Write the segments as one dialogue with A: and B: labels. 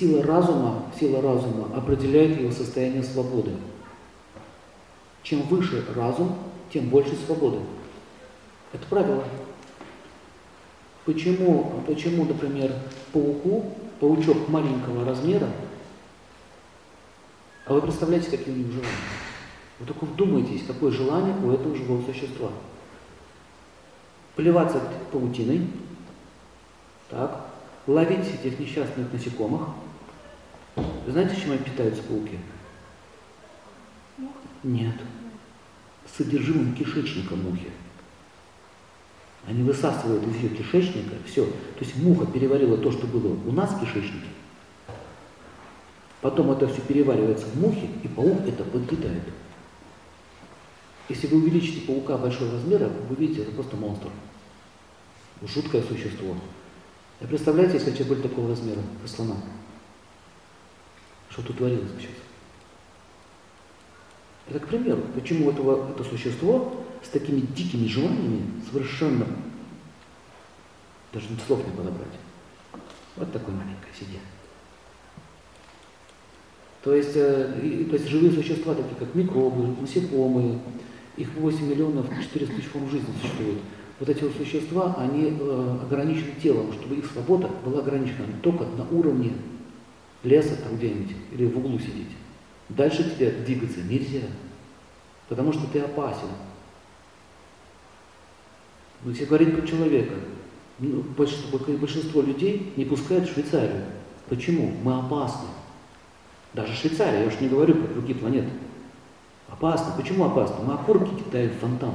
A: сила разума, сила разума определяет его состояние свободы. Чем выше разум, тем больше свободы. Это правило. Почему, почему, например, пауку, паучок маленького размера, а вы представляете, какие у него желания? Вы только вдумайтесь, какое желание у этого живого существа. Плеваться паутиной, так, ловить этих несчастных насекомых. Знаете, чем они питаются пауки? Нет. Содержимым кишечника мухи. Они высасывают из ее кишечника все. То есть муха переварила то, что было у нас в кишечнике. Потом это все переваривается в мухе, и паук это подъедает. Если вы увеличите паука большого размера, вы видите, это просто монстр. Жуткое существо. А представляете, если человек был такого размера, как слона? Что тут творилось сейчас? Это к примеру, почему этого, это существо с такими дикими желаниями совершенно, даже слов не подобрать. Вот такой маленькое сидит. То есть, э, то есть живые существа, такие как микробы, насекомые, их 8 миллионов 400 тысяч форм жизни существует. Вот эти вот существа, они э, ограничены телом, чтобы их свобода была ограничена только на уровне леса там где-нибудь или в углу сидеть. Дальше тебе двигаться нельзя, потому что ты опасен. Но если говорить про человека, ну, большинство, большинство людей не пускают в Швейцарию. Почему? Мы опасны. Даже Швейцария, я уж не говорю про другие планеты. Опасно. Почему опасно? Мы окурки кидаем в фонтан.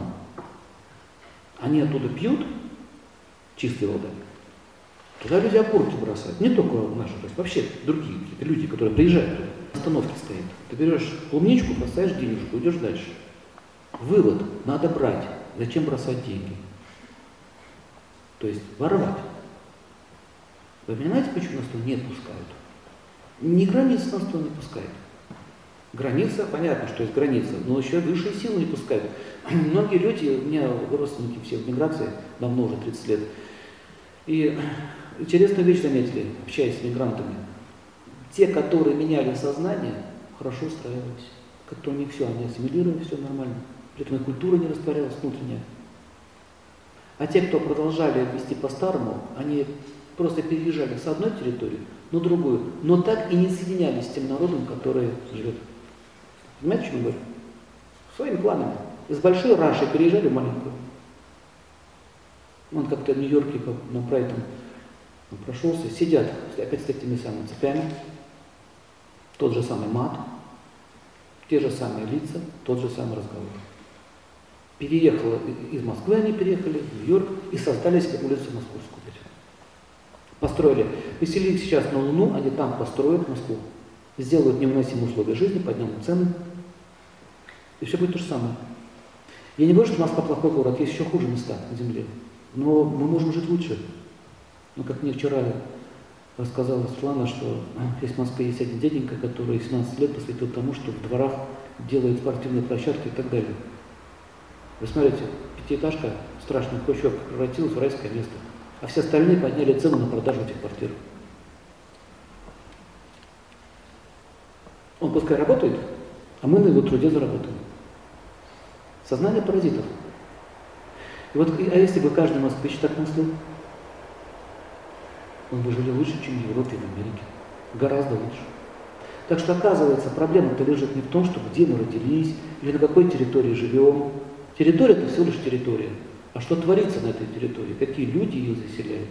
A: Они оттуда пьют чистой воды. Туда люди окурки бросают. Не только наши, то есть вообще другие какие-то люди, которые приезжают туда. На остановке стоит. Ты берешь клубничку, бросаешь денежку, идешь дальше. Вывод. Надо брать. Зачем бросать деньги? То есть воровать. Вы понимаете, почему нас туда не пускают? Ни границ нас туда не пускают. Граница, понятно, что есть граница, но еще высшие силы не пускают. Многие люди, у меня родственники все в миграции, давно уже 30 лет, и интересную вещь заметили, общаясь с мигрантами. Те, которые меняли сознание, хорошо устраивались. Как-то у них все, они ассимилировали, все нормально. При этом и культура не растворялась внутренняя. А те, кто продолжали вести по-старому, они просто переезжали с одной территории на другую, но так и не соединялись с тем народом, который живет. Понимаете, о чем я говорю? Своими планами. Из большой Раши переезжали в маленькую. Он как-то в Нью-Йорке на Брайтон прошелся, сидят опять с этими самыми цепями, тот же самый мат, те же самые лица, тот же самый разговор. Переехала из Москвы, они переехали в Нью-Йорк и создали себе улицу Московскую. Построили. Поселили сейчас на Луну, они там построят Москву. Сделают невыносимые условия жизни, поднимут цены. И все будет то же самое. Я не говорю, что Москва плохой город, есть еще хуже места на Земле. Но мы можем жить лучше. Но как мне вчера рассказала Светлана, что есть в Москве есть один деденька, который 17 лет посвятил тому, что в дворах делает спортивные площадки и так далее. Вы смотрите, пятиэтажка, страшный хрущевка превратилась в райское место. А все остальные подняли цену на продажу этих квартир. Он пускай работает, а мы на его труде заработаем. Сознание паразитов. И вот, а если бы каждый москвич так мыслил, он бы жили лучше, чем в Европе и в Америке. Гораздо лучше. Так что оказывается, проблема-то лежит не в том, что где мы родились, или на какой территории живем. Территория это всего лишь территория. А что творится на этой территории? Какие люди ее заселяют?